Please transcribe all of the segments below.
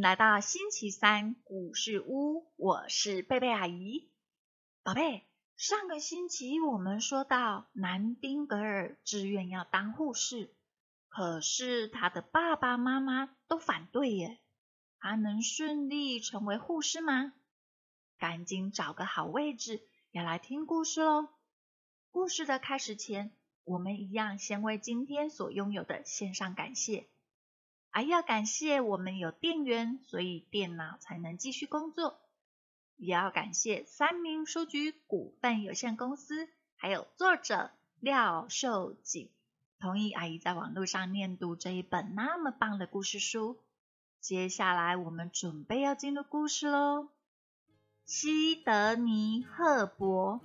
来到星期三故事屋，我是贝贝阿姨。宝贝，上个星期我们说到南丁格尔志愿要当护士，可是他的爸爸妈妈都反对耶。他能顺利成为护士吗？赶紧找个好位置，要来听故事喽！故事的开始前，我们一样先为今天所拥有的献上感谢。还要感谢我们有电源，所以电脑才能继续工作。也要感谢三明书局股份有限公司，还有作者廖秀锦，同意阿姨在网络上念读这一本那么棒的故事书。接下来我们准备要进入故事喽。西德尼·赫伯，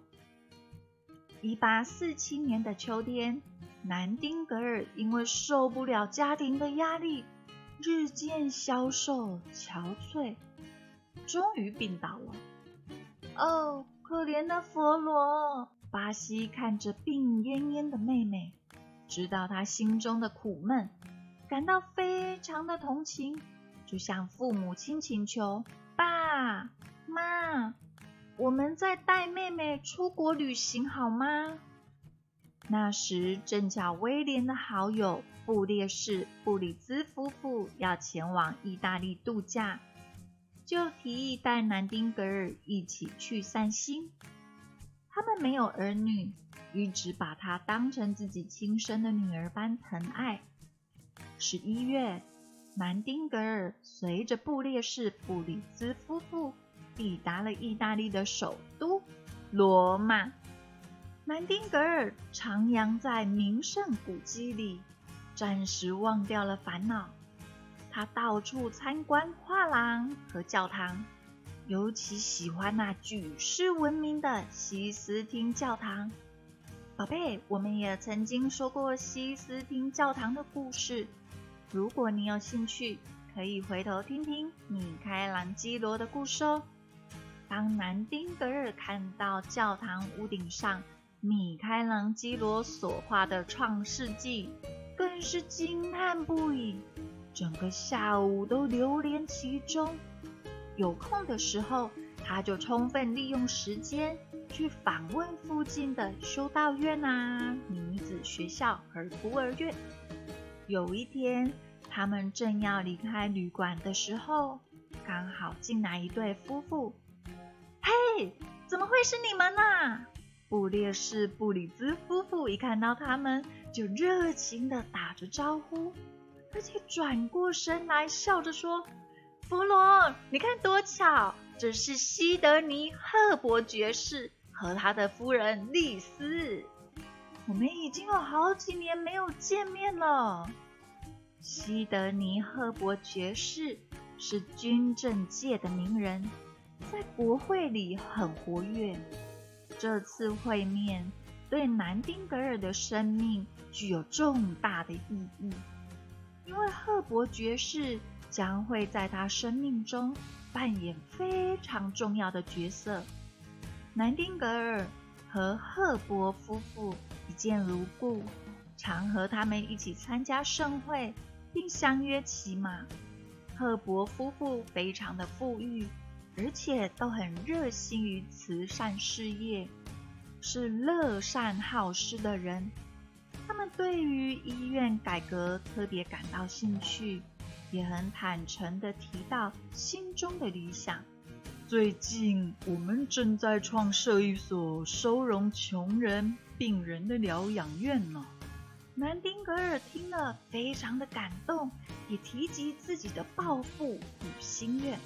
一八四七年的秋天，南丁格尔因为受不了家庭的压力。日渐消瘦、憔悴，终于病倒了。哦，可怜的佛罗！巴西看着病恹恹的妹妹，知道她心中的苦闷，感到非常的同情，就向父母亲请求：“爸妈，我们再带妹妹出国旅行好吗？”那时正巧威廉的好友布列士布里兹夫妇要前往意大利度假，就提议带南丁格尔一起去散心。他们没有儿女，一直把她当成自己亲生的女儿般疼爱。十一月，南丁格尔随着布列士布里兹夫妇抵达了意大利的首都罗马。南丁格尔徜徉在名胜古迹里，暂时忘掉了烦恼。他到处参观画廊和教堂，尤其喜欢那举世闻名的西斯汀教堂。宝贝，我们也曾经说过西斯汀教堂的故事。如果你有兴趣，可以回头听听米开朗基罗的故事哦。当南丁格尔看到教堂屋顶上，米开朗基罗所画的《创世纪》更是惊叹不已，整个下午都流连其中。有空的时候，他就充分利用时间去访问附近的修道院啊、女子学校和孤儿院。有一天，他们正要离开旅馆的时候，刚好进来一对夫妇。“嘿，怎么会是你们呢？”布列士布里兹夫妇一看到他们，就热情地打着招呼，而且转过身来笑着说：“弗罗，你看多巧，这是西德尼·赫伯爵士和他的夫人丽丝。我们已经有好几年没有见面了。西德尼·赫伯爵士是军政界的名人，在国会里很活跃。”这次会面对南丁格尔的生命具有重大的意义，因为赫伯爵士将会在他生命中扮演非常重要的角色。南丁格尔和赫伯夫妇一见如故，常和他们一起参加盛会，并相约骑马。赫伯夫妇非常的富裕。而且都很热心于慈善事业，是乐善好施的人。他们对于医院改革特别感到兴趣，也很坦诚地提到心中的理想。最近我们正在创设一所收容穷人病人的疗养院呢。南丁格尔听了非常的感动，也提及自己的抱负与心愿。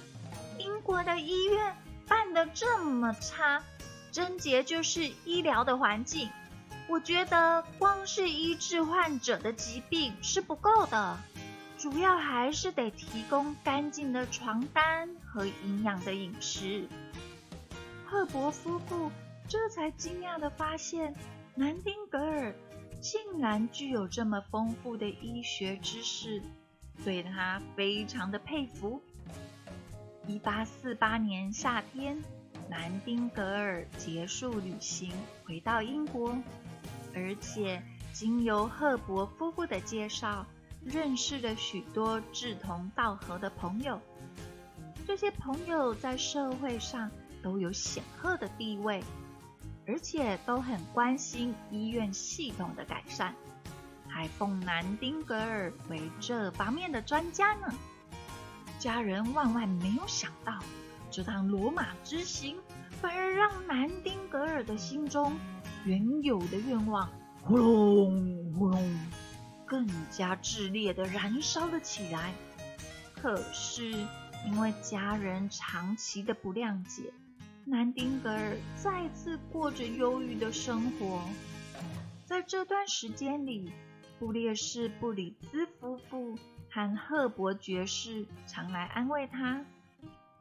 英国的医院办得这么差，症结就是医疗的环境。我觉得光是医治患者的疾病是不够的，主要还是得提供干净的床单和营养的饮食。赫伯夫妇这才惊讶地发现，南丁格尔竟然具有这么丰富的医学知识，对他非常的佩服。一八四八年夏天，南丁格尔结束旅行，回到英国，而且经由赫伯夫妇的介绍，认识了许多志同道合的朋友。这些朋友在社会上都有显赫的地位，而且都很关心医院系统的改善，还奉南丁格尔为这方面的专家呢。家人万万没有想到，这趟罗马之行反而让南丁格尔的心中原有的愿望呼隆呼隆更加炽烈的燃烧了起来。可是因为家人长期的不谅解，南丁格尔再次过着忧郁的生活。在这段时间里，布列士布里兹夫妇。和赫伯爵士常来安慰他：“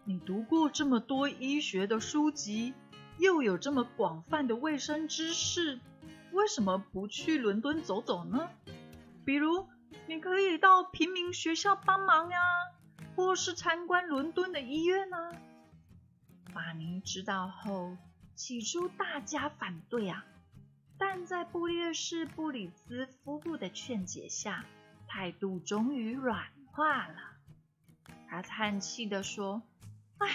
你读过这么多医学的书籍，又有这么广泛的卫生知识，为什么不去伦敦走走呢？比如，你可以到平民学校帮忙呀，或是参观伦敦的医院啊。”法尼知道后，起初大家反对啊，但在布列士布里兹夫妇的劝解下。态度终于软化了，他叹气的说：“唉，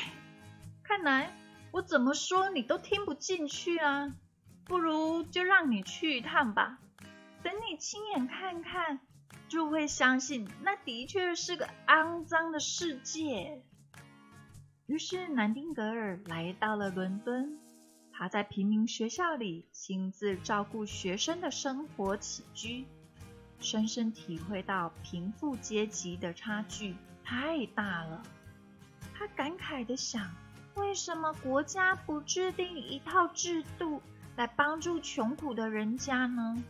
看来我怎么说你都听不进去啊！不如就让你去一趟吧，等你亲眼看看，就会相信那的确是个肮脏的世界。”于是南丁格尔来到了伦敦，他在平民学校里亲自照顾学生的生活起居。深深体会到贫富阶级的差距太大了，他感慨的想：为什么国家不制定一套制度来帮助穷苦的人家呢？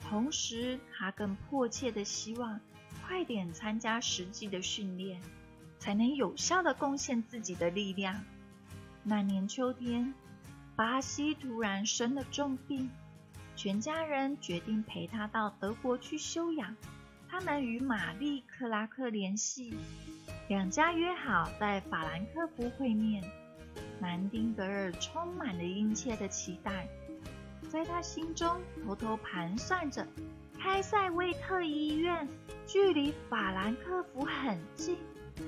同时，他更迫切的希望快点参加实际的训练，才能有效的贡献自己的力量。那年秋天，巴西突然生了重病。全家人决定陪他到德国去休养。他们与玛丽·克拉克联系，两家约好在法兰克福会面。南丁格尔充满了殷切的期待，在他心中偷偷盘算着：开塞维特医院距离法兰克福很近，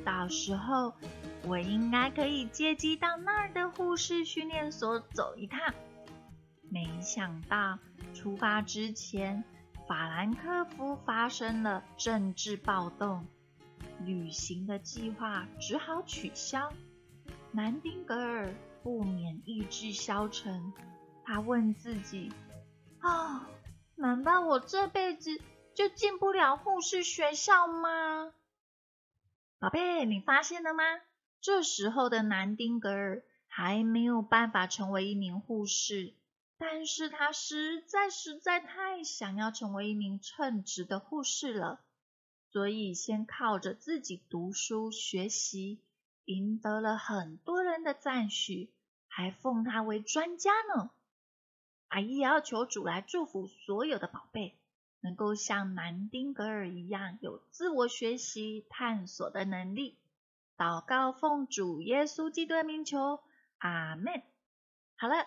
到时候我应该可以借机到那儿的护士训练所走一趟。没想到。出发之前，法兰克福发生了政治暴动，旅行的计划只好取消。南丁格尔不免意志消沉，他问自己：“啊，难道我这辈子就进不了护士学校吗？”宝贝，你发现了吗？这时候的南丁格尔还没有办法成为一名护士。但是他实在实在太想要成为一名称职的护士了，所以先靠着自己读书学习，赢得了很多人的赞许，还奉他为专家呢。阿姨也要求主来祝福所有的宝贝，能够像南丁格尔一样有自我学习探索的能力。祷告奉主耶稣基督的名求，阿门。好了。